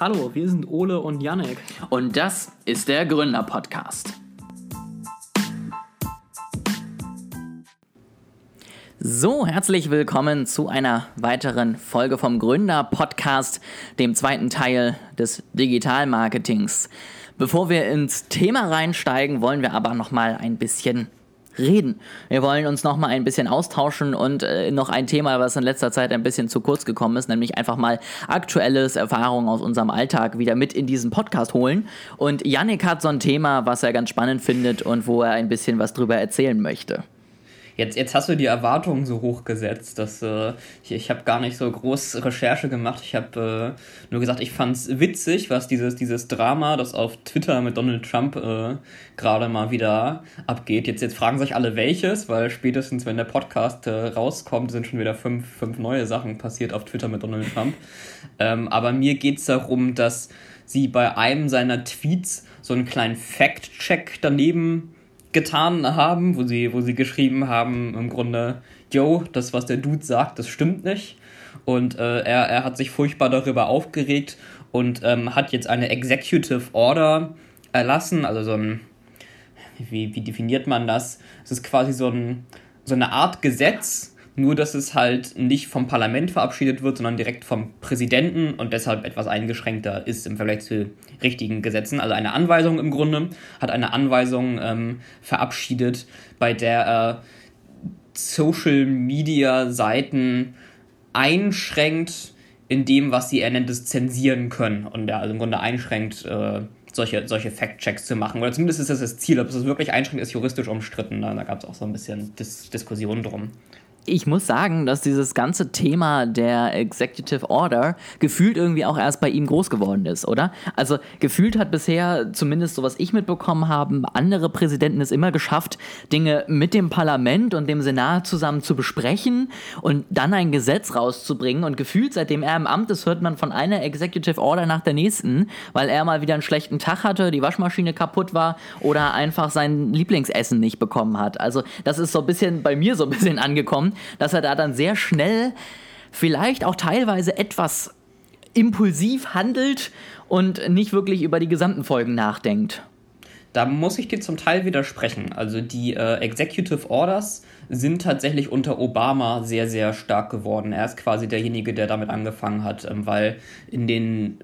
Hallo, wir sind Ole und Yannick. Und das ist der Gründer-Podcast. So, herzlich willkommen zu einer weiteren Folge vom Gründer-Podcast, dem zweiten Teil des Digital-Marketings. Bevor wir ins Thema reinsteigen, wollen wir aber noch mal ein bisschen reden. Wir wollen uns noch mal ein bisschen austauschen und äh, noch ein Thema, was in letzter Zeit ein bisschen zu kurz gekommen ist, nämlich einfach mal aktuelles Erfahrungen aus unserem Alltag wieder mit in diesen Podcast holen. Und Yannick hat so ein Thema, was er ganz spannend findet und wo er ein bisschen was drüber erzählen möchte. Jetzt, jetzt hast du die Erwartungen so hoch gesetzt, dass äh, ich, ich habe gar nicht so groß Recherche gemacht. Ich habe äh, nur gesagt, ich fand es witzig, was dieses, dieses Drama, das auf Twitter mit Donald Trump äh, gerade mal wieder abgeht. Jetzt, jetzt fragen sich alle welches, weil spätestens, wenn der Podcast äh, rauskommt, sind schon wieder fünf, fünf neue Sachen passiert auf Twitter mit Donald Trump. Ähm, aber mir geht es darum, dass sie bei einem seiner Tweets so einen kleinen Fact-Check daneben getan haben, wo sie, wo sie geschrieben haben, im Grunde, yo, das, was der Dude sagt, das stimmt nicht. Und äh, er, er hat sich furchtbar darüber aufgeregt und ähm, hat jetzt eine Executive Order erlassen, also so ein, wie, wie definiert man das? Es ist quasi so, ein, so eine Art Gesetz, nur dass es halt nicht vom Parlament verabschiedet wird, sondern direkt vom Präsidenten und deshalb etwas eingeschränkter ist im Vergleich zu richtigen Gesetzen. Also eine Anweisung im Grunde hat eine Anweisung ähm, verabschiedet, bei der er Social Media Seiten einschränkt in dem, was sie er nennt, es zensieren können und er also im Grunde einschränkt, äh, solche, solche Fact-Checks zu machen. Oder zumindest ist das das Ziel. Ob es das wirklich einschränkt, ist juristisch umstritten. Da, da gab es auch so ein bisschen Dis Diskussionen drum ich muss sagen, dass dieses ganze Thema der Executive Order gefühlt irgendwie auch erst bei ihm groß geworden ist, oder? Also gefühlt hat bisher, zumindest so was ich mitbekommen habe, andere Präsidenten es immer geschafft, Dinge mit dem Parlament und dem Senat zusammen zu besprechen und dann ein Gesetz rauszubringen. Und gefühlt, seitdem er im Amt ist, hört man von einer Executive Order nach der nächsten, weil er mal wieder einen schlechten Tag hatte, die Waschmaschine kaputt war oder einfach sein Lieblingsessen nicht bekommen hat. Also das ist so ein bisschen bei mir so ein bisschen angekommen dass er da dann sehr schnell, vielleicht auch teilweise etwas impulsiv handelt und nicht wirklich über die gesamten Folgen nachdenkt. Da muss ich dir zum Teil widersprechen. Also die äh, Executive Orders sind tatsächlich unter Obama sehr, sehr stark geworden. Er ist quasi derjenige, der damit angefangen hat, ähm, weil in den,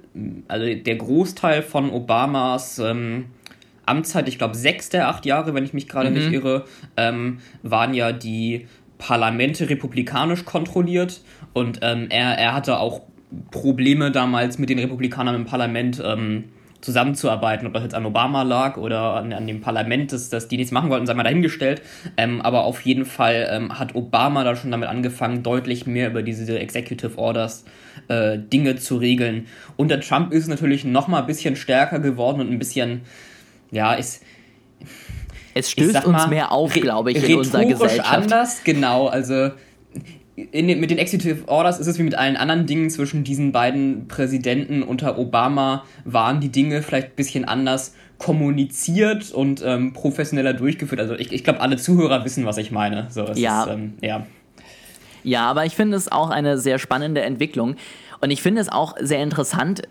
also der Großteil von Obamas ähm, Amtszeit, ich glaube sechs der acht Jahre, wenn ich mich gerade mhm. nicht irre, ähm, waren ja die Parlamente republikanisch kontrolliert und ähm, er, er hatte auch Probleme damals mit den Republikanern im Parlament ähm, zusammenzuarbeiten, ob das jetzt an Obama lag oder an, an dem Parlament, dass, dass die nichts machen wollten, sei mal dahingestellt. Ähm, aber auf jeden Fall ähm, hat Obama da schon damit angefangen, deutlich mehr über diese Executive Orders äh, Dinge zu regeln. Unter Trump ist natürlich noch mal ein bisschen stärker geworden und ein bisschen, ja, ist es stößt uns mehr auf, glaube ich, in unserer Gesellschaft. anders, genau. Also den, mit den Executive Orders ist es wie mit allen anderen Dingen zwischen diesen beiden Präsidenten unter Obama waren die Dinge vielleicht ein bisschen anders kommuniziert und ähm, professioneller durchgeführt. Also ich, ich glaube, alle Zuhörer wissen, was ich meine. So, ja. Ist, ähm, ja. Ja, aber ich finde es auch eine sehr spannende Entwicklung. Und ich finde es auch sehr interessant,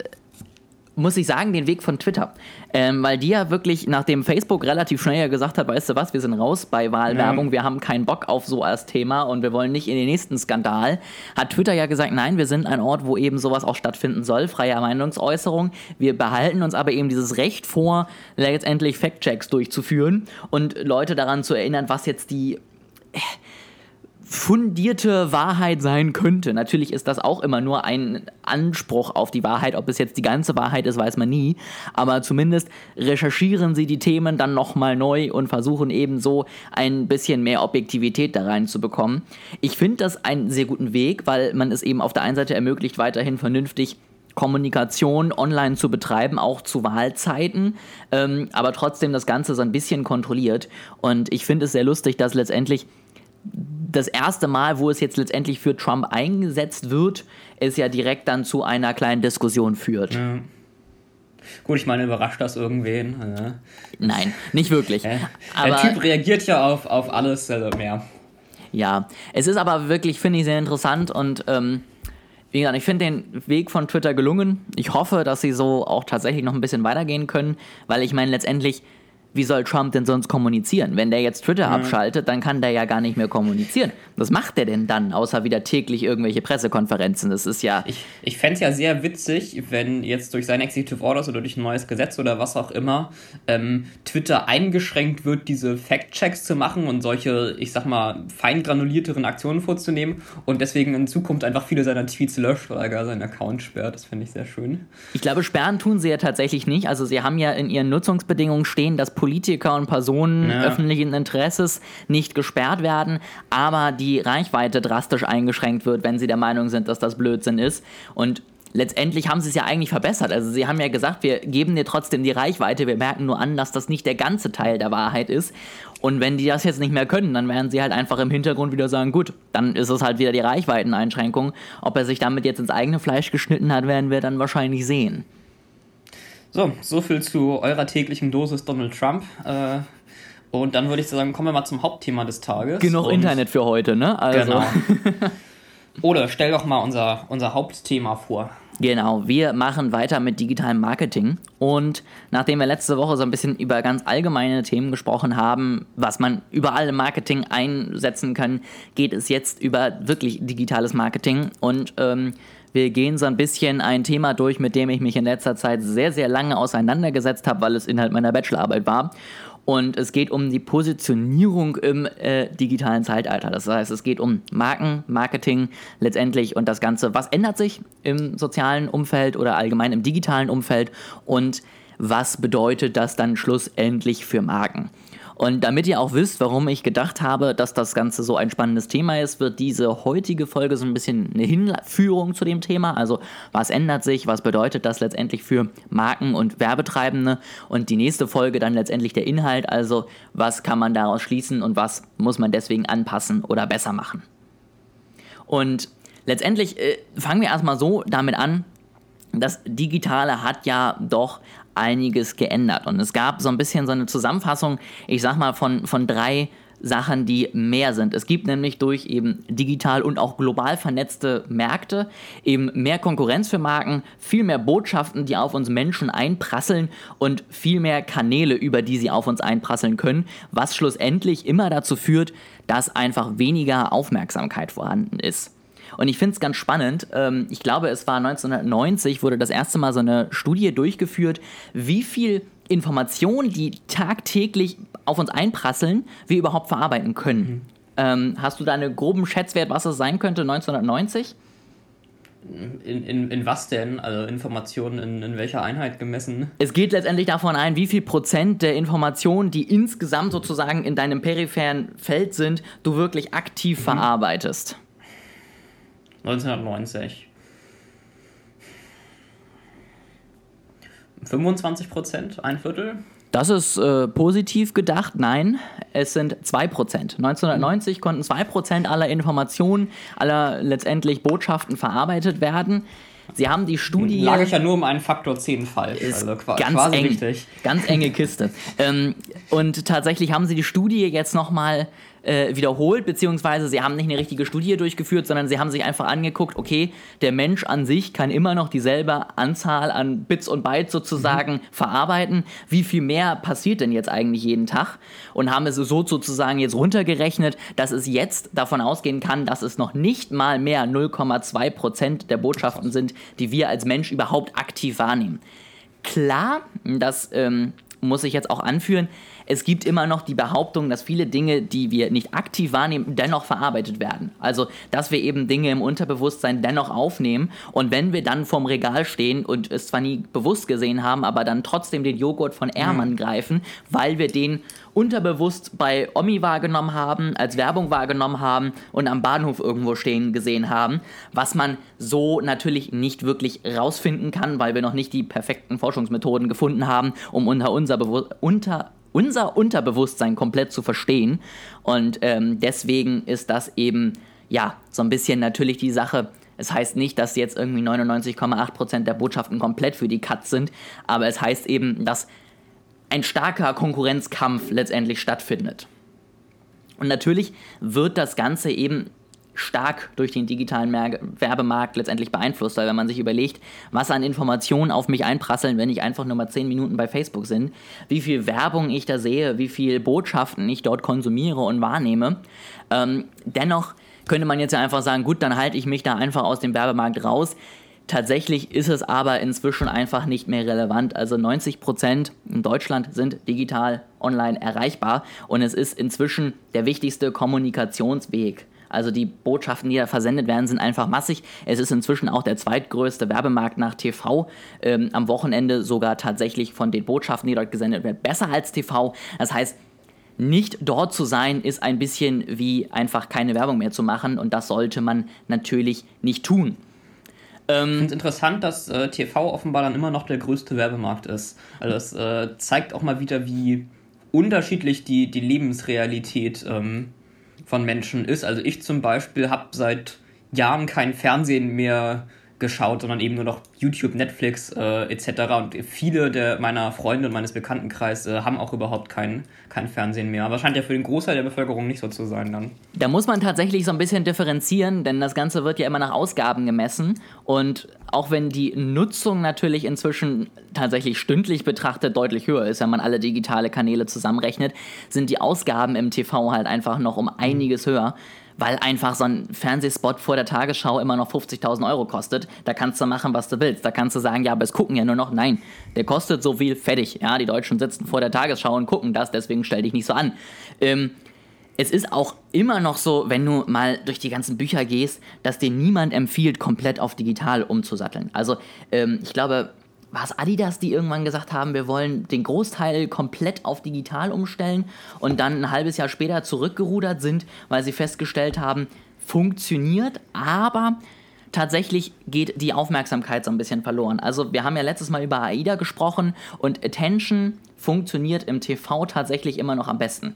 muss ich sagen, den Weg von Twitter. Ähm, weil die ja wirklich, nachdem Facebook relativ schnell gesagt hat, weißt du was, wir sind raus bei Wahlwerbung, ja. wir haben keinen Bock auf so als Thema und wir wollen nicht in den nächsten Skandal, hat Twitter ja gesagt, nein, wir sind ein Ort, wo eben sowas auch stattfinden soll, freie Meinungsäußerung. Wir behalten uns aber eben dieses Recht vor, letztendlich Fact-Checks durchzuführen und Leute daran zu erinnern, was jetzt die fundierte Wahrheit sein könnte. Natürlich ist das auch immer nur ein Anspruch auf die Wahrheit. Ob es jetzt die ganze Wahrheit ist, weiß man nie. Aber zumindest recherchieren sie die Themen dann nochmal neu und versuchen eben so ein bisschen mehr Objektivität da reinzubekommen. Ich finde das einen sehr guten Weg, weil man es eben auf der einen Seite ermöglicht, weiterhin vernünftig Kommunikation online zu betreiben, auch zu Wahlzeiten, ähm, aber trotzdem das Ganze so ein bisschen kontrolliert. Und ich finde es sehr lustig, dass letztendlich das erste Mal, wo es jetzt letztendlich für Trump eingesetzt wird, es ja direkt dann zu einer kleinen Diskussion führt. Ja. Gut, ich meine, überrascht das irgendwen? Ja. Nein, nicht wirklich. Äh, der Typ reagiert ja auf, auf alles also mehr. Ja, es ist aber wirklich, finde ich, sehr interessant und ähm, wie gesagt, ich finde den Weg von Twitter gelungen. Ich hoffe, dass sie so auch tatsächlich noch ein bisschen weitergehen können, weil ich meine, letztendlich wie soll Trump denn sonst kommunizieren? Wenn der jetzt Twitter abschaltet, dann kann der ja gar nicht mehr kommunizieren. Was macht der denn dann, außer wieder täglich irgendwelche Pressekonferenzen? Das ist ja. Ich, ich fände es ja sehr witzig, wenn jetzt durch seine Executive Orders oder durch ein neues Gesetz oder was auch immer ähm, Twitter eingeschränkt wird, diese Fact-Checks zu machen und solche, ich sag mal, fein granulierteren Aktionen vorzunehmen und deswegen in Zukunft einfach viele seiner Tweets löscht oder gar seinen Account sperrt. Das finde ich sehr schön. Ich glaube, sperren tun sie ja tatsächlich nicht. Also sie haben ja in ihren Nutzungsbedingungen stehen, dass Politiker und Personen ja. öffentlichen Interesses nicht gesperrt werden, aber die Reichweite drastisch eingeschränkt wird, wenn sie der Meinung sind, dass das Blödsinn ist. Und letztendlich haben sie es ja eigentlich verbessert. Also sie haben ja gesagt, wir geben dir trotzdem die Reichweite, wir merken nur an, dass das nicht der ganze Teil der Wahrheit ist. Und wenn die das jetzt nicht mehr können, dann werden sie halt einfach im Hintergrund wieder sagen, gut, dann ist es halt wieder die Reichweiteneinschränkung. Ob er sich damit jetzt ins eigene Fleisch geschnitten hat, werden wir dann wahrscheinlich sehen. So, so viel zu eurer täglichen Dosis Donald Trump. Äh, und dann würde ich sagen, kommen wir mal zum Hauptthema des Tages. Genug und Internet für heute, ne? Also. Genau. Oder stell doch mal unser, unser Hauptthema vor. Genau, wir machen weiter mit digitalem Marketing. Und nachdem wir letzte Woche so ein bisschen über ganz allgemeine Themen gesprochen haben, was man überall im Marketing einsetzen kann, geht es jetzt über wirklich digitales Marketing. Und ähm, wir gehen so ein bisschen ein Thema durch, mit dem ich mich in letzter Zeit sehr, sehr lange auseinandergesetzt habe, weil es Inhalt meiner Bachelorarbeit war. Und es geht um die Positionierung im äh, digitalen Zeitalter. Das heißt, es geht um Marken, Marketing letztendlich und das Ganze. Was ändert sich im sozialen Umfeld oder allgemein im digitalen Umfeld und was bedeutet das dann schlussendlich für Marken? Und damit ihr auch wisst, warum ich gedacht habe, dass das Ganze so ein spannendes Thema ist, wird diese heutige Folge so ein bisschen eine Hinführung zu dem Thema. Also was ändert sich, was bedeutet das letztendlich für Marken und Werbetreibende und die nächste Folge dann letztendlich der Inhalt. Also was kann man daraus schließen und was muss man deswegen anpassen oder besser machen. Und letztendlich äh, fangen wir erstmal so damit an, das Digitale hat ja doch einiges geändert. Und es gab so ein bisschen so eine Zusammenfassung, ich sag mal, von, von drei Sachen, die mehr sind. Es gibt nämlich durch eben digital und auch global vernetzte Märkte eben mehr Konkurrenz für Marken, viel mehr Botschaften, die auf uns Menschen einprasseln und viel mehr Kanäle, über die sie auf uns einprasseln können, was schlussendlich immer dazu führt, dass einfach weniger Aufmerksamkeit vorhanden ist. Und ich finde es ganz spannend. Ähm, ich glaube, es war 1990, wurde das erste Mal so eine Studie durchgeführt, wie viel Informationen, die tagtäglich auf uns einprasseln, wir überhaupt verarbeiten können. Mhm. Ähm, hast du da einen groben Schätzwert, was es sein könnte 1990? In, in, in was denn? Also Informationen in, in welcher Einheit gemessen? Es geht letztendlich davon ein, wie viel Prozent der Informationen, die insgesamt sozusagen in deinem peripheren Feld sind, du wirklich aktiv mhm. verarbeitest. 1990. 25 Prozent, ein Viertel. Das ist äh, positiv gedacht. Nein, es sind 2 Prozent. 1990 mhm. konnten 2 Prozent aller Informationen, aller letztendlich Botschaften verarbeitet werden. Sie haben die Studie. Lag ich ja nur um einen Faktor 10 falsch. Ist also ganz quasi eng, richtig. Ganz enge Kiste. ähm, und tatsächlich haben sie die Studie jetzt nochmal äh, wiederholt, beziehungsweise sie haben nicht eine richtige Studie durchgeführt, sondern sie haben sich einfach angeguckt, okay, der Mensch an sich kann immer noch dieselbe Anzahl an Bits und Bytes sozusagen mhm. verarbeiten. Wie viel mehr passiert denn jetzt eigentlich jeden Tag? Und haben es so sozusagen jetzt runtergerechnet, dass es jetzt davon ausgehen kann, dass es noch nicht mal mehr 0,2 Prozent der Botschaften sind, die wir als Mensch überhaupt aktiv wahrnehmen. Klar, das ähm, muss ich jetzt auch anführen, es gibt immer noch die Behauptung, dass viele Dinge, die wir nicht aktiv wahrnehmen, dennoch verarbeitet werden. Also, dass wir eben Dinge im Unterbewusstsein dennoch aufnehmen und wenn wir dann vorm Regal stehen und es zwar nie bewusst gesehen haben, aber dann trotzdem den Joghurt von Ermann mhm. greifen, weil wir den unterbewusst bei Omi wahrgenommen haben, als Werbung wahrgenommen haben und am Bahnhof irgendwo stehen gesehen haben, was man so natürlich nicht wirklich rausfinden kann, weil wir noch nicht die perfekten Forschungsmethoden gefunden haben, um unter unser, Bewu unter unser Unterbewusstsein komplett zu verstehen. Und ähm, deswegen ist das eben, ja, so ein bisschen natürlich die Sache. Es heißt nicht, dass jetzt irgendwie 99,8% der Botschaften komplett für die Cuts sind, aber es heißt eben, dass ein starker Konkurrenzkampf letztendlich stattfindet. Und natürlich wird das Ganze eben stark durch den digitalen Mer Werbemarkt letztendlich beeinflusst, weil wenn man sich überlegt, was an Informationen auf mich einprasseln, wenn ich einfach nur mal 10 Minuten bei Facebook bin, wie viel Werbung ich da sehe, wie viel Botschaften ich dort konsumiere und wahrnehme, ähm, dennoch könnte man jetzt ja einfach sagen, gut, dann halte ich mich da einfach aus dem Werbemarkt raus. Tatsächlich ist es aber inzwischen einfach nicht mehr relevant. Also 90 Prozent in Deutschland sind digital online erreichbar und es ist inzwischen der wichtigste Kommunikationsweg. Also die Botschaften, die da versendet werden, sind einfach massig. Es ist inzwischen auch der zweitgrößte Werbemarkt nach TV. Ähm, am Wochenende sogar tatsächlich von den Botschaften, die dort gesendet werden, besser als TV. Das heißt, nicht dort zu sein, ist ein bisschen wie einfach keine Werbung mehr zu machen und das sollte man natürlich nicht tun. Ich finde es interessant, dass äh, TV offenbar dann immer noch der größte Werbemarkt ist. Also das äh, zeigt auch mal wieder, wie unterschiedlich die, die Lebensrealität ähm, von Menschen ist. Also ich zum Beispiel habe seit Jahren kein Fernsehen mehr geschaut, sondern eben nur noch YouTube, Netflix äh, etc. Und viele der meiner Freunde und meines Bekanntenkreises äh, haben auch überhaupt kein, kein Fernsehen mehr. Aber scheint ja für den Großteil der Bevölkerung nicht so zu sein dann. Da muss man tatsächlich so ein bisschen differenzieren, denn das Ganze wird ja immer nach Ausgaben gemessen. Und auch wenn die Nutzung natürlich inzwischen tatsächlich stündlich betrachtet deutlich höher ist, wenn man alle digitale Kanäle zusammenrechnet, sind die Ausgaben im TV halt einfach noch um einiges höher weil einfach so ein Fernsehspot vor der Tagesschau immer noch 50.000 Euro kostet. Da kannst du machen, was du willst. Da kannst du sagen, ja, aber es gucken ja nur noch. Nein, der kostet so viel, fertig. Ja, die Deutschen sitzen vor der Tagesschau und gucken das, deswegen stell dich nicht so an. Ähm, es ist auch immer noch so, wenn du mal durch die ganzen Bücher gehst, dass dir niemand empfiehlt, komplett auf digital umzusatteln. Also ähm, ich glaube, war es Adidas, die irgendwann gesagt haben, wir wollen den Großteil komplett auf digital umstellen und dann ein halbes Jahr später zurückgerudert sind, weil sie festgestellt haben, funktioniert, aber tatsächlich geht die Aufmerksamkeit so ein bisschen verloren. Also wir haben ja letztes Mal über AIDA gesprochen und Attention funktioniert im TV tatsächlich immer noch am besten.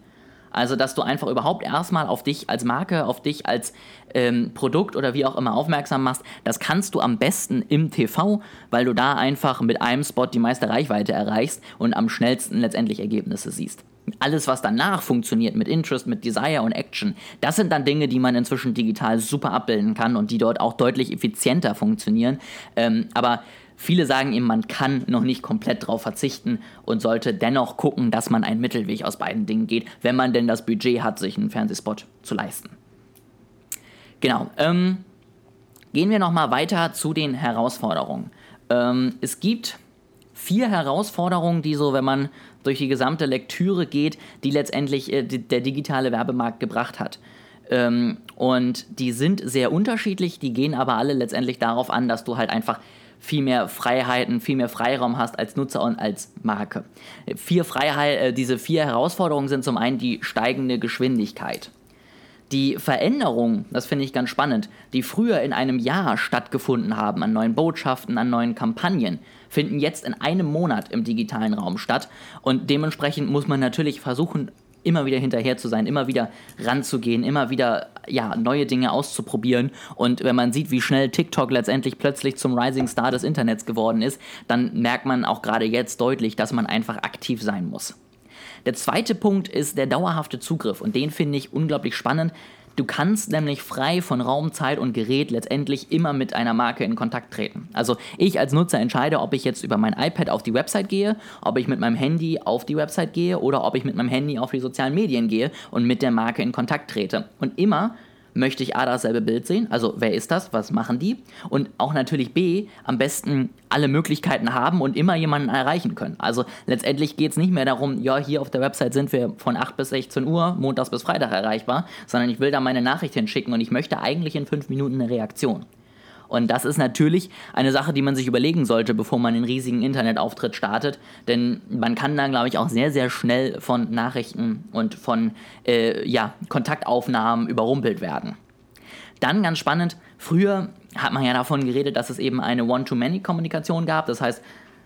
Also, dass du einfach überhaupt erstmal auf dich als Marke, auf dich als ähm, Produkt oder wie auch immer aufmerksam machst, das kannst du am besten im TV, weil du da einfach mit einem Spot die meiste Reichweite erreichst und am schnellsten letztendlich Ergebnisse siehst. Alles, was danach funktioniert mit Interest, mit Desire und Action, das sind dann Dinge, die man inzwischen digital super abbilden kann und die dort auch deutlich effizienter funktionieren. Ähm, aber Viele sagen ihm, man kann noch nicht komplett darauf verzichten und sollte dennoch gucken, dass man einen Mittelweg aus beiden Dingen geht, wenn man denn das Budget hat, sich einen Fernsehspot zu leisten. Genau. Ähm, gehen wir nochmal weiter zu den Herausforderungen. Ähm, es gibt vier Herausforderungen, die so, wenn man durch die gesamte Lektüre geht, die letztendlich äh, die, der digitale Werbemarkt gebracht hat. Ähm, und die sind sehr unterschiedlich, die gehen aber alle letztendlich darauf an, dass du halt einfach viel mehr Freiheiten, viel mehr Freiraum hast als Nutzer und als Marke. Vier Freiheit, äh, diese vier Herausforderungen sind zum einen die steigende Geschwindigkeit. Die Veränderungen, das finde ich ganz spannend, die früher in einem Jahr stattgefunden haben, an neuen Botschaften, an neuen Kampagnen, finden jetzt in einem Monat im digitalen Raum statt. Und dementsprechend muss man natürlich versuchen, immer wieder hinterher zu sein, immer wieder ranzugehen, immer wieder ja, neue Dinge auszuprobieren. Und wenn man sieht, wie schnell TikTok letztendlich plötzlich zum Rising Star des Internets geworden ist, dann merkt man auch gerade jetzt deutlich, dass man einfach aktiv sein muss. Der zweite Punkt ist der dauerhafte Zugriff und den finde ich unglaublich spannend. Du kannst nämlich frei von Raum, Zeit und Gerät letztendlich immer mit einer Marke in Kontakt treten. Also ich als Nutzer entscheide, ob ich jetzt über mein iPad auf die Website gehe, ob ich mit meinem Handy auf die Website gehe oder ob ich mit meinem Handy auf die sozialen Medien gehe und mit der Marke in Kontakt trete. Und immer möchte ich A dasselbe Bild sehen, also wer ist das, was machen die und auch natürlich B am besten alle Möglichkeiten haben und immer jemanden erreichen können. Also letztendlich geht es nicht mehr darum, ja, hier auf der Website sind wir von 8 bis 16 Uhr, montags bis Freitag erreichbar, sondern ich will da meine Nachricht hinschicken und ich möchte eigentlich in 5 Minuten eine Reaktion. Und das ist natürlich eine Sache, die man sich überlegen sollte, bevor man einen riesigen Internetauftritt startet. Denn man kann da, glaube ich, auch sehr, sehr schnell von Nachrichten und von äh, ja, Kontaktaufnahmen überrumpelt werden. Dann ganz spannend, früher hat man ja davon geredet, dass es eben eine One-to-Many-Kommunikation gab. Das heißt,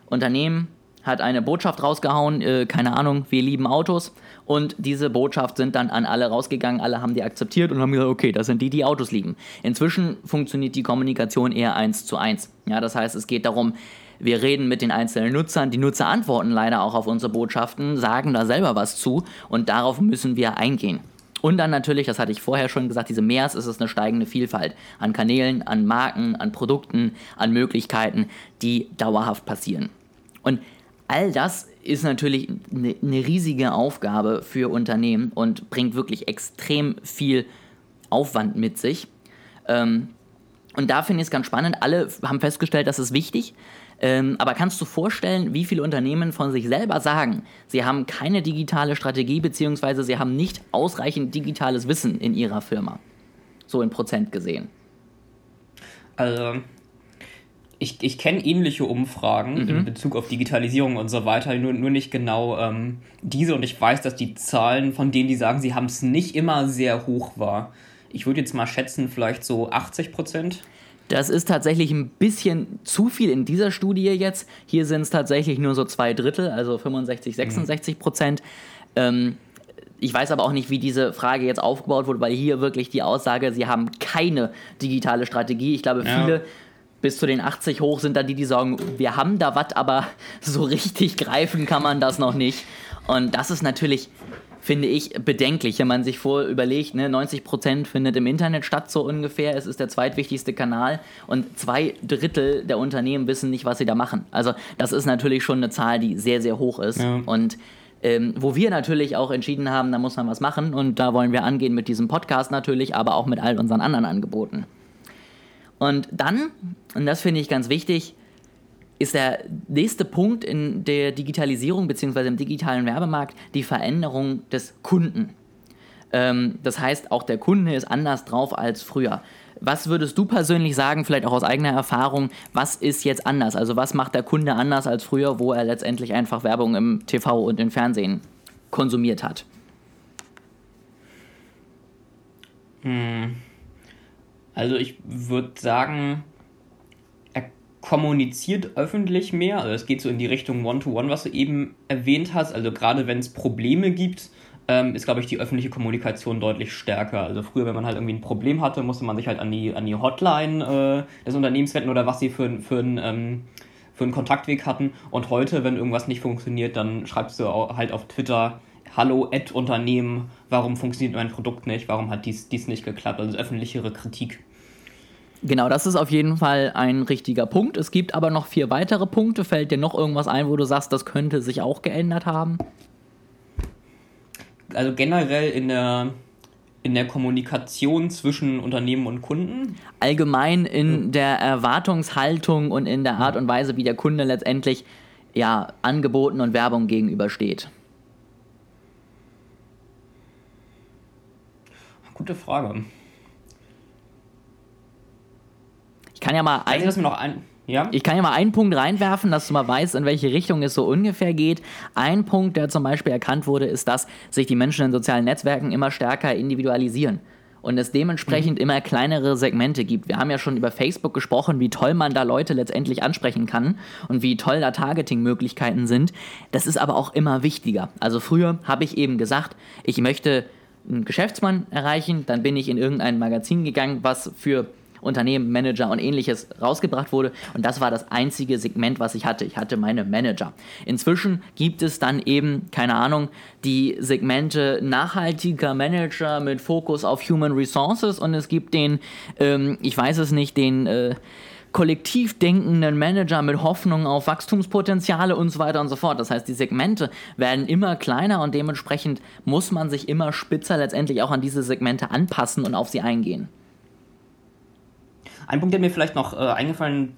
Unternehmen hat eine Botschaft rausgehauen, äh, keine Ahnung, wir lieben Autos. Und diese Botschaft sind dann an alle rausgegangen, alle haben die akzeptiert und haben gesagt, okay, das sind die, die Autos lieben. Inzwischen funktioniert die Kommunikation eher eins zu eins. Ja, das heißt, es geht darum, wir reden mit den einzelnen Nutzern, die Nutzer antworten leider auch auf unsere Botschaften, sagen da selber was zu und darauf müssen wir eingehen. Und dann natürlich, das hatte ich vorher schon gesagt, diese Mehrs ist es eine steigende Vielfalt an Kanälen, an Marken, an Produkten, an Möglichkeiten, die dauerhaft passieren. Und all das ist natürlich eine, eine riesige Aufgabe für Unternehmen und bringt wirklich extrem viel Aufwand mit sich. Ähm, und da finde ich es ganz spannend. Alle haben festgestellt, das ist wichtig. Ähm, aber kannst du vorstellen, wie viele Unternehmen von sich selber sagen, sie haben keine digitale Strategie beziehungsweise sie haben nicht ausreichend digitales Wissen in ihrer Firma? So in Prozent gesehen. Also, ich, ich kenne ähnliche Umfragen mhm. in Bezug auf Digitalisierung und so weiter, nur, nur nicht genau ähm, diese. Und ich weiß, dass die Zahlen von denen, die sagen, sie haben es nicht immer sehr hoch war. Ich würde jetzt mal schätzen, vielleicht so 80 Prozent. Das ist tatsächlich ein bisschen zu viel in dieser Studie jetzt. Hier sind es tatsächlich nur so zwei Drittel, also 65, 66 Prozent. Mhm. Ähm, ich weiß aber auch nicht, wie diese Frage jetzt aufgebaut wurde, weil hier wirklich die Aussage, sie haben keine digitale Strategie. Ich glaube, viele ja. Bis zu den 80 hoch sind da die, die sagen, wir haben da was, aber so richtig greifen kann man das noch nicht. Und das ist natürlich finde ich bedenklich, wenn man sich vor überlegt, ne, 90 Prozent findet im Internet statt, so ungefähr. Es ist der zweitwichtigste Kanal und zwei Drittel der Unternehmen wissen nicht, was sie da machen. Also, das ist natürlich schon eine Zahl, die sehr, sehr hoch ist. Ja. Und ähm, wo wir natürlich auch entschieden haben, da muss man was machen und da wollen wir angehen mit diesem Podcast natürlich, aber auch mit all unseren anderen Angeboten. Und dann, und das finde ich ganz wichtig, ist der nächste Punkt in der Digitalisierung bzw. im digitalen Werbemarkt die Veränderung des Kunden. Ähm, das heißt, auch der Kunde ist anders drauf als früher. Was würdest du persönlich sagen, vielleicht auch aus eigener Erfahrung, was ist jetzt anders? Also was macht der Kunde anders als früher, wo er letztendlich einfach Werbung im TV und im Fernsehen konsumiert hat? Hm. Also ich würde sagen, kommuniziert öffentlich mehr. Also es geht so in die Richtung One-to-One, -One, was du eben erwähnt hast. Also gerade wenn es Probleme gibt, ähm, ist, glaube ich, die öffentliche Kommunikation deutlich stärker. Also früher, wenn man halt irgendwie ein Problem hatte, musste man sich halt an die, an die Hotline äh, des Unternehmens wenden oder was sie für, für, ein, ähm, für einen Kontaktweg hatten. Und heute, wenn irgendwas nicht funktioniert, dann schreibst du halt auf Twitter, Hallo, Ad Unternehmen, warum funktioniert mein Produkt nicht, warum hat dies, dies nicht geklappt? Also öffentlichere Kritik. Genau, das ist auf jeden Fall ein richtiger Punkt. Es gibt aber noch vier weitere Punkte. Fällt dir noch irgendwas ein, wo du sagst, das könnte sich auch geändert haben? Also generell in der, in der Kommunikation zwischen Unternehmen und Kunden? Allgemein in der Erwartungshaltung und in der Art und Weise, wie der Kunde letztendlich ja, Angeboten und Werbung gegenübersteht. Gute Frage. Ich kann ja mal ein, also, noch ein ja? Ich kann ja mal einen Punkt reinwerfen, dass du mal weißt, in welche Richtung es so ungefähr geht. Ein Punkt, der zum Beispiel erkannt wurde, ist, dass sich die Menschen in sozialen Netzwerken immer stärker individualisieren und es dementsprechend mhm. immer kleinere Segmente gibt. Wir haben ja schon über Facebook gesprochen, wie toll man da Leute letztendlich ansprechen kann und wie toll da Targeting-Möglichkeiten sind. Das ist aber auch immer wichtiger. Also früher habe ich eben gesagt, ich möchte einen Geschäftsmann erreichen, dann bin ich in irgendein Magazin gegangen, was für Unternehmen, Manager und ähnliches rausgebracht wurde. Und das war das einzige Segment, was ich hatte. Ich hatte meine Manager. Inzwischen gibt es dann eben, keine Ahnung, die Segmente nachhaltiger Manager mit Fokus auf Human Resources und es gibt den, ähm, ich weiß es nicht, den äh, kollektiv denkenden Manager mit Hoffnung auf Wachstumspotenziale und so weiter und so fort. Das heißt, die Segmente werden immer kleiner und dementsprechend muss man sich immer spitzer letztendlich auch an diese Segmente anpassen und auf sie eingehen. Ein Punkt, der mir vielleicht noch äh, eingefallen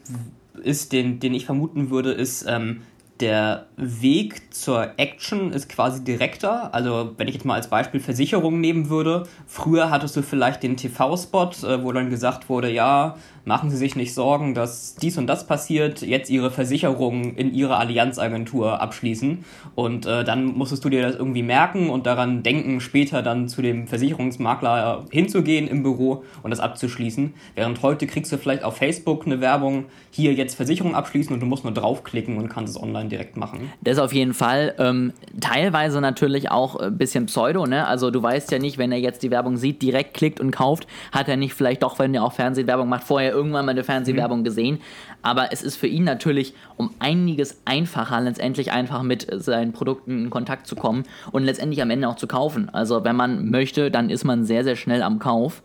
ist, den, den ich vermuten würde, ist, ähm, der Weg zur Action ist quasi direkter. Also wenn ich jetzt mal als Beispiel Versicherungen nehmen würde, früher hattest du vielleicht den TV-Spot, äh, wo dann gesagt wurde, ja, machen Sie sich nicht Sorgen, dass dies und das passiert, jetzt Ihre Versicherung in Ihrer Allianzagentur abschließen. Und äh, dann musstest du dir das irgendwie merken und daran denken, später dann zu dem Versicherungsmakler hinzugehen im Büro und das abzuschließen. Während heute kriegst du vielleicht auf Facebook eine Werbung, hier jetzt Versicherung abschließen und du musst nur draufklicken und kannst es online direkt machen. Das auf jeden Fall. Ähm, teilweise natürlich auch ein bisschen Pseudo, ne? Also du weißt ja nicht, wenn er jetzt die Werbung sieht, direkt klickt und kauft, hat er nicht vielleicht doch, wenn er auch Fernsehwerbung macht, vorher irgendwann mal eine Fernsehwerbung mhm. gesehen. Aber es ist für ihn natürlich um einiges einfacher, letztendlich einfach mit seinen Produkten in Kontakt zu kommen und letztendlich am Ende auch zu kaufen. Also wenn man möchte, dann ist man sehr, sehr schnell am Kauf.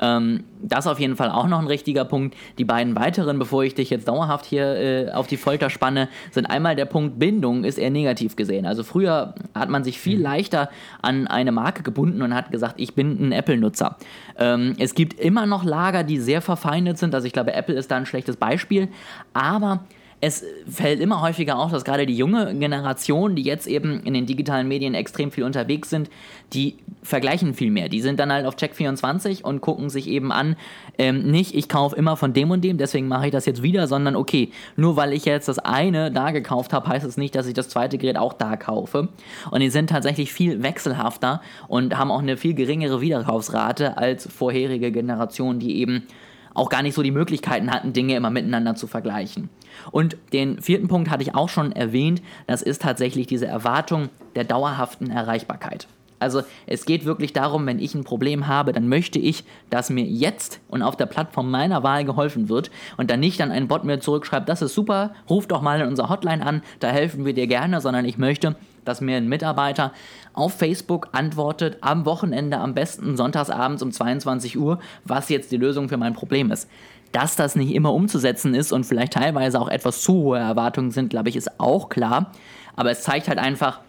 Ähm, das auf jeden Fall auch noch ein richtiger Punkt. Die beiden weiteren, bevor ich dich jetzt dauerhaft hier äh, auf die Folter spanne, sind einmal der Punkt Bindung ist eher negativ gesehen. Also früher hat man sich viel mhm. leichter an eine Marke gebunden und hat gesagt, ich bin ein Apple-Nutzer. Ähm, es gibt immer noch Lager, die sehr verfeindet sind. Also ich glaube, Apple ist da ein schlechtes Beispiel. Aber es fällt immer häufiger auf, dass gerade die junge Generation, die jetzt eben in den digitalen Medien extrem viel unterwegs sind, die vergleichen viel mehr. Die sind dann halt auf Check24 und gucken sich eben an, ähm, nicht ich kaufe immer von dem und dem, deswegen mache ich das jetzt wieder, sondern okay, nur weil ich jetzt das eine da gekauft habe, heißt es das nicht, dass ich das zweite Gerät auch da kaufe. Und die sind tatsächlich viel wechselhafter und haben auch eine viel geringere Wiederkaufsrate als vorherige Generationen, die eben auch gar nicht so die Möglichkeiten hatten, Dinge immer miteinander zu vergleichen. Und den vierten Punkt hatte ich auch schon erwähnt, das ist tatsächlich diese Erwartung der dauerhaften Erreichbarkeit. Also es geht wirklich darum, wenn ich ein Problem habe, dann möchte ich, dass mir jetzt und auf der Plattform meiner Wahl geholfen wird und dann nicht dann ein Bot mir zurückschreibt, das ist super, ruf doch mal in unserer Hotline an, da helfen wir dir gerne, sondern ich möchte, dass mir ein Mitarbeiter auf Facebook antwortet, am Wochenende, am besten sonntagsabends um 22 Uhr, was jetzt die Lösung für mein Problem ist. Dass das nicht immer umzusetzen ist und vielleicht teilweise auch etwas zu hohe Erwartungen sind, glaube ich, ist auch klar. Aber es zeigt halt einfach,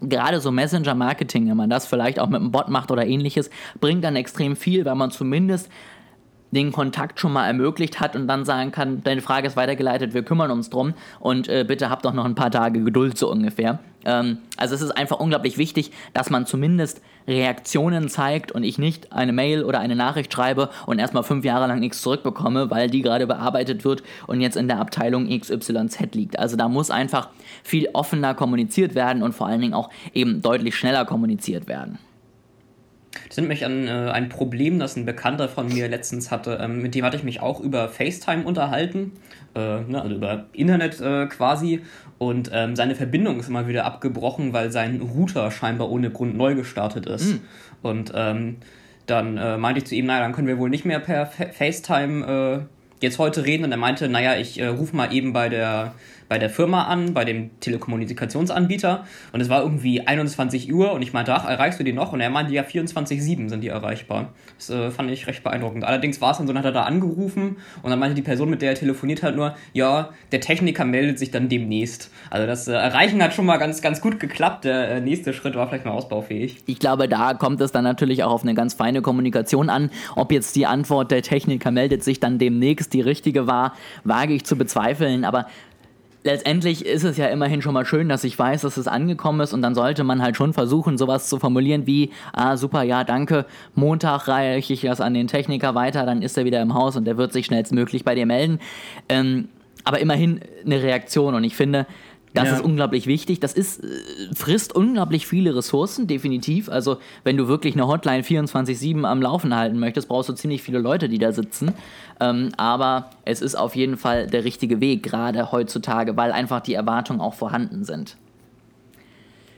gerade so Messenger-Marketing, wenn man das vielleicht auch mit einem Bot macht oder ähnliches, bringt dann extrem viel, weil man zumindest den Kontakt schon mal ermöglicht hat und dann sagen kann, deine Frage ist weitergeleitet, wir kümmern uns drum und äh, bitte habt doch noch ein paar Tage Geduld so ungefähr. Ähm, also es ist einfach unglaublich wichtig, dass man zumindest Reaktionen zeigt und ich nicht eine Mail oder eine Nachricht schreibe und erstmal fünf Jahre lang nichts zurückbekomme, weil die gerade bearbeitet wird und jetzt in der Abteilung XYZ liegt. Also da muss einfach viel offener kommuniziert werden und vor allen Dingen auch eben deutlich schneller kommuniziert werden. Das nimmt mich an äh, ein Problem, das ein Bekannter von mir letztens hatte. Ähm, mit dem hatte ich mich auch über FaceTime unterhalten, äh, ne, also über Internet äh, quasi. Und ähm, seine Verbindung ist immer wieder abgebrochen, weil sein Router scheinbar ohne Grund neu gestartet ist. Mhm. Und ähm, dann äh, meinte ich zu ihm, naja, dann können wir wohl nicht mehr per Fa FaceTime äh, jetzt heute reden. Und er meinte, naja, ich äh, rufe mal eben bei der bei der Firma an, bei dem Telekommunikationsanbieter und es war irgendwie 21 Uhr und ich meinte, ach, erreichst du die noch? Und er meinte, ja, 24-7 sind die erreichbar. Das äh, fand ich recht beeindruckend. Allerdings war es dann so, dann hat er da angerufen und dann meinte die Person, mit der er telefoniert hat, nur, ja, der Techniker meldet sich dann demnächst. Also das äh, Erreichen hat schon mal ganz, ganz gut geklappt. Der äh, nächste Schritt war vielleicht mal ausbaufähig. Ich glaube, da kommt es dann natürlich auch auf eine ganz feine Kommunikation an. Ob jetzt die Antwort der Techniker meldet sich dann demnächst die richtige war, wage ich zu bezweifeln. Aber letztendlich ist es ja immerhin schon mal schön, dass ich weiß, dass es angekommen ist. Und dann sollte man halt schon versuchen, sowas zu formulieren wie, ah super, ja danke, Montag reiche ich das an den Techniker weiter, dann ist er wieder im Haus und der wird sich schnellstmöglich bei dir melden. Ähm, aber immerhin eine Reaktion. Und ich finde, das ja. ist unglaublich wichtig. Das ist, äh, frisst unglaublich viele Ressourcen, definitiv. Also, wenn du wirklich eine Hotline 24-7 am Laufen halten möchtest, brauchst du ziemlich viele Leute, die da sitzen. Ähm, aber es ist auf jeden Fall der richtige Weg, gerade heutzutage, weil einfach die Erwartungen auch vorhanden sind.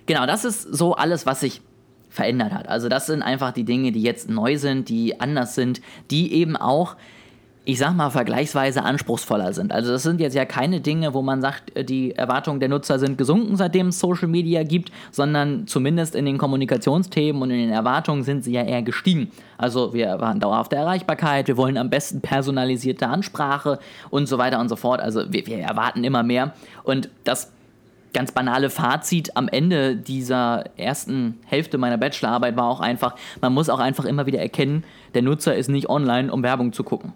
Genau, das ist so alles, was sich verändert hat. Also, das sind einfach die Dinge, die jetzt neu sind, die anders sind, die eben auch ich sag mal, vergleichsweise anspruchsvoller sind. Also das sind jetzt ja keine Dinge, wo man sagt, äh, die Erwartungen der Nutzer sind gesunken, seitdem es Social Media gibt, sondern zumindest in den Kommunikationsthemen und in den Erwartungen sind sie ja eher gestiegen. Also wir erwarten dauerhafte Erreichbarkeit, wir wollen am besten personalisierte Ansprache und so weiter und so fort. Also wir, wir erwarten immer mehr. Und das ganz banale Fazit am Ende dieser ersten Hälfte meiner Bachelorarbeit war auch einfach, man muss auch einfach immer wieder erkennen, der Nutzer ist nicht online, um Werbung zu gucken.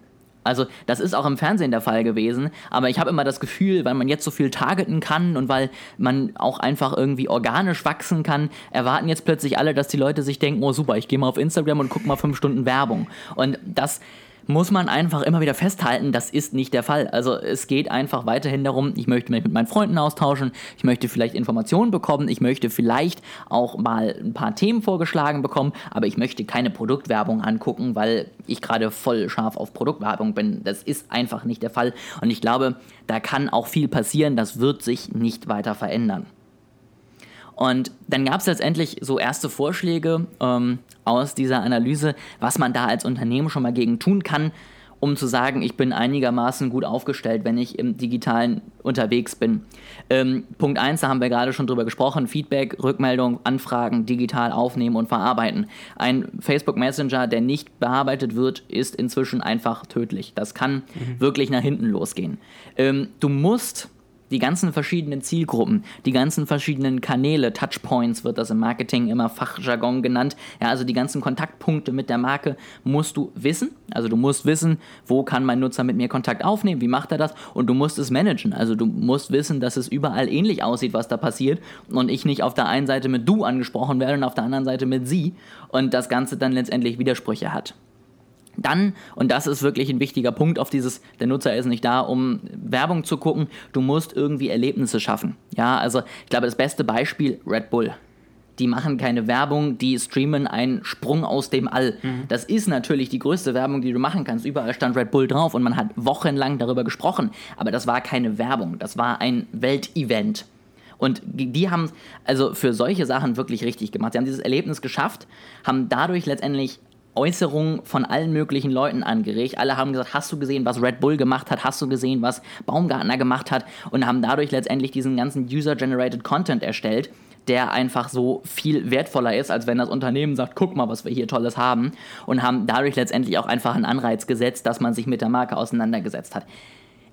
Also das ist auch im Fernsehen der Fall gewesen, aber ich habe immer das Gefühl, weil man jetzt so viel targeten kann und weil man auch einfach irgendwie organisch wachsen kann, erwarten jetzt plötzlich alle, dass die Leute sich denken, oh super, ich gehe mal auf Instagram und gucke mal fünf Stunden Werbung. Und das muss man einfach immer wieder festhalten, das ist nicht der Fall. Also es geht einfach weiterhin darum, ich möchte mich mit meinen Freunden austauschen, ich möchte vielleicht Informationen bekommen, ich möchte vielleicht auch mal ein paar Themen vorgeschlagen bekommen, aber ich möchte keine Produktwerbung angucken, weil ich gerade voll scharf auf Produktwerbung bin. Das ist einfach nicht der Fall und ich glaube, da kann auch viel passieren, das wird sich nicht weiter verändern. Und dann gab es letztendlich so erste Vorschläge ähm, aus dieser Analyse, was man da als Unternehmen schon mal gegen tun kann, um zu sagen, ich bin einigermaßen gut aufgestellt, wenn ich im digitalen unterwegs bin. Ähm, Punkt 1, da haben wir gerade schon drüber gesprochen, Feedback, Rückmeldung, Anfragen, digital aufnehmen und verarbeiten. Ein Facebook Messenger, der nicht bearbeitet wird, ist inzwischen einfach tödlich. Das kann mhm. wirklich nach hinten losgehen. Ähm, du musst die ganzen verschiedenen Zielgruppen, die ganzen verschiedenen Kanäle, Touchpoints wird das im Marketing immer Fachjargon genannt. Ja, also die ganzen Kontaktpunkte mit der Marke musst du wissen. Also du musst wissen, wo kann mein Nutzer mit mir Kontakt aufnehmen, wie macht er das und du musst es managen. Also du musst wissen, dass es überall ähnlich aussieht, was da passiert und ich nicht auf der einen Seite mit du angesprochen werde und auf der anderen Seite mit sie und das Ganze dann letztendlich Widersprüche hat. Dann, und das ist wirklich ein wichtiger Punkt auf dieses, der Nutzer ist nicht da, um Werbung zu gucken, du musst irgendwie Erlebnisse schaffen. Ja, also ich glaube, das beste Beispiel, Red Bull. Die machen keine Werbung, die streamen einen Sprung aus dem All. Mhm. Das ist natürlich die größte Werbung, die du machen kannst. Überall stand Red Bull drauf und man hat wochenlang darüber gesprochen. Aber das war keine Werbung, das war ein Weltevent. Und die haben also für solche Sachen wirklich richtig gemacht. Sie haben dieses Erlebnis geschafft, haben dadurch letztendlich Äußerungen von allen möglichen Leuten angeregt. Alle haben gesagt, hast du gesehen, was Red Bull gemacht hat? Hast du gesehen, was Baumgartner gemacht hat? Und haben dadurch letztendlich diesen ganzen User-Generated Content erstellt, der einfach so viel wertvoller ist, als wenn das Unternehmen sagt, guck mal, was wir hier Tolles haben. Und haben dadurch letztendlich auch einfach einen Anreiz gesetzt, dass man sich mit der Marke auseinandergesetzt hat.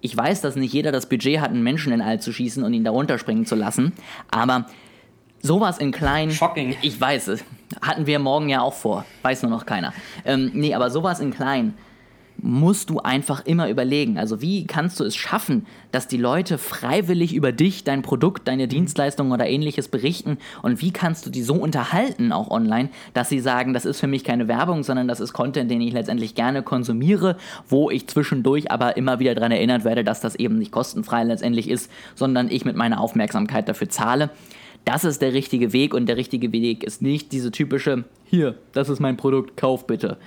Ich weiß, dass nicht jeder das Budget hat, einen Menschen in All zu schießen und ihn da runterspringen zu lassen, aber sowas in klein. Shocking. Ich weiß es. Hatten wir morgen ja auch vor. Weiß nur noch keiner. Ähm, nee, aber sowas in klein musst du einfach immer überlegen. Also wie kannst du es schaffen, dass die Leute freiwillig über dich, dein Produkt, deine Dienstleistung oder ähnliches berichten und wie kannst du die so unterhalten, auch online, dass sie sagen, das ist für mich keine Werbung, sondern das ist Content, den ich letztendlich gerne konsumiere, wo ich zwischendurch aber immer wieder daran erinnert werde, dass das eben nicht kostenfrei letztendlich ist, sondern ich mit meiner Aufmerksamkeit dafür zahle das ist der richtige Weg und der richtige Weg ist nicht diese typische, hier, das ist mein Produkt, kauf bitte.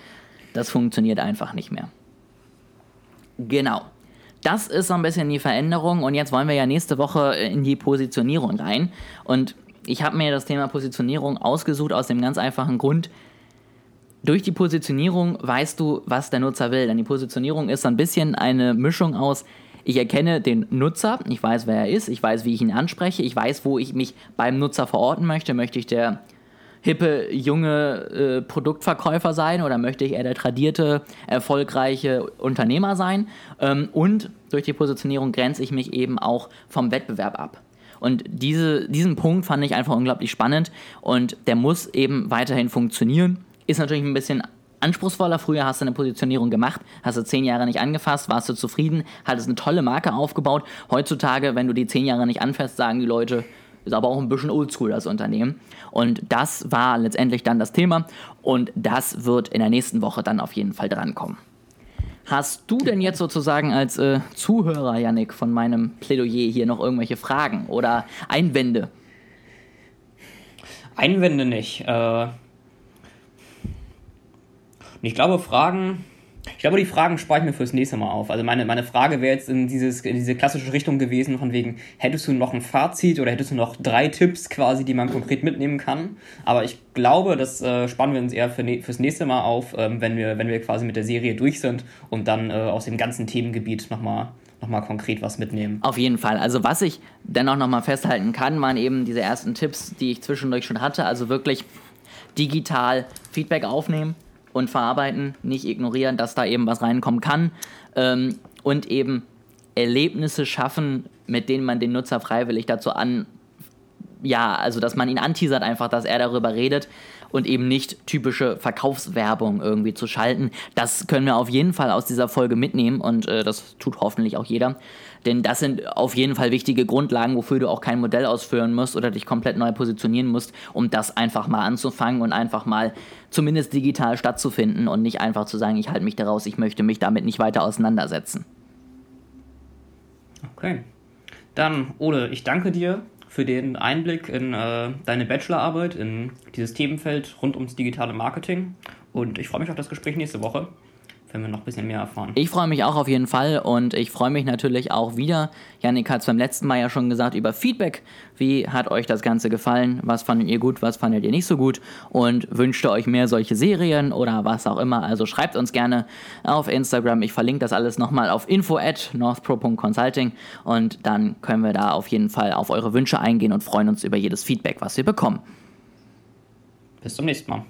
Das funktioniert einfach nicht mehr. Genau. Das ist so ein bisschen die Veränderung und jetzt wollen wir ja nächste Woche in die Positionierung rein. Und ich habe mir das Thema Positionierung ausgesucht aus dem ganz einfachen Grund, durch die Positionierung weißt du, was der Nutzer will. Denn die Positionierung ist so ein bisschen eine Mischung aus, ich erkenne den Nutzer, ich weiß, wer er ist, ich weiß, wie ich ihn anspreche, ich weiß, wo ich mich beim Nutzer verorten möchte. Möchte ich der hippe, junge äh, Produktverkäufer sein oder möchte ich eher der tradierte, erfolgreiche Unternehmer sein? Ähm, und durch die Positionierung grenze ich mich eben auch vom Wettbewerb ab. Und diese, diesen Punkt fand ich einfach unglaublich spannend und der muss eben weiterhin funktionieren. Ist natürlich ein bisschen anspruchsvoller. Früher hast du eine Positionierung gemacht, hast du zehn Jahre nicht angefasst, warst du zufrieden, hattest eine tolle Marke aufgebaut. Heutzutage, wenn du die zehn Jahre nicht anfasst, sagen die Leute, ist aber auch ein bisschen oldschool das Unternehmen. Und das war letztendlich dann das Thema und das wird in der nächsten Woche dann auf jeden Fall drankommen. Hast du denn jetzt sozusagen als äh, Zuhörer, Yannick, von meinem Plädoyer hier noch irgendwelche Fragen oder Einwände? Einwände nicht. Äh, und ich glaube, Fragen, ich glaube, die Fragen spare ich mir fürs nächste Mal auf. Also meine, meine Frage wäre jetzt in, dieses, in diese klassische Richtung gewesen, von wegen, hättest du noch ein Fazit oder hättest du noch drei Tipps quasi, die man konkret mitnehmen kann? Aber ich glaube, das äh, spannen wir uns eher für ne fürs nächste Mal auf, ähm, wenn, wir, wenn wir quasi mit der Serie durch sind und dann äh, aus dem ganzen Themengebiet nochmal nochmal konkret was mitnehmen. Auf jeden Fall. Also was ich dennoch nochmal festhalten kann, waren eben diese ersten Tipps, die ich zwischendurch schon hatte. Also wirklich digital Feedback aufnehmen, und verarbeiten, nicht ignorieren, dass da eben was reinkommen kann. Ähm, und eben Erlebnisse schaffen, mit denen man den Nutzer freiwillig dazu an, ja, also dass man ihn anteasert einfach, dass er darüber redet und eben nicht typische Verkaufswerbung irgendwie zu schalten. Das können wir auf jeden Fall aus dieser Folge mitnehmen und äh, das tut hoffentlich auch jeder. Denn das sind auf jeden Fall wichtige Grundlagen, wofür du auch kein Modell ausführen musst oder dich komplett neu positionieren musst, um das einfach mal anzufangen und einfach mal zumindest digital stattzufinden und nicht einfach zu sagen, ich halte mich daraus, ich möchte mich damit nicht weiter auseinandersetzen. Okay. Dann, Ole, ich danke dir für den Einblick in äh, deine Bachelorarbeit, in dieses Themenfeld rund ums digitale Marketing. Und ich freue mich auf das Gespräch nächste Woche wenn wir noch ein bisschen mehr erfahren. Ich freue mich auch auf jeden Fall und ich freue mich natürlich auch wieder. Janik hat es beim letzten Mal ja schon gesagt über Feedback. Wie hat euch das Ganze gefallen? Was fandet ihr gut? Was fandet ihr nicht so gut? Und wünscht ihr euch mehr solche Serien oder was auch immer? Also schreibt uns gerne auf Instagram. Ich verlinke das alles nochmal auf info at northpro.consulting und dann können wir da auf jeden Fall auf eure Wünsche eingehen und freuen uns über jedes Feedback, was wir bekommen. Bis zum nächsten Mal.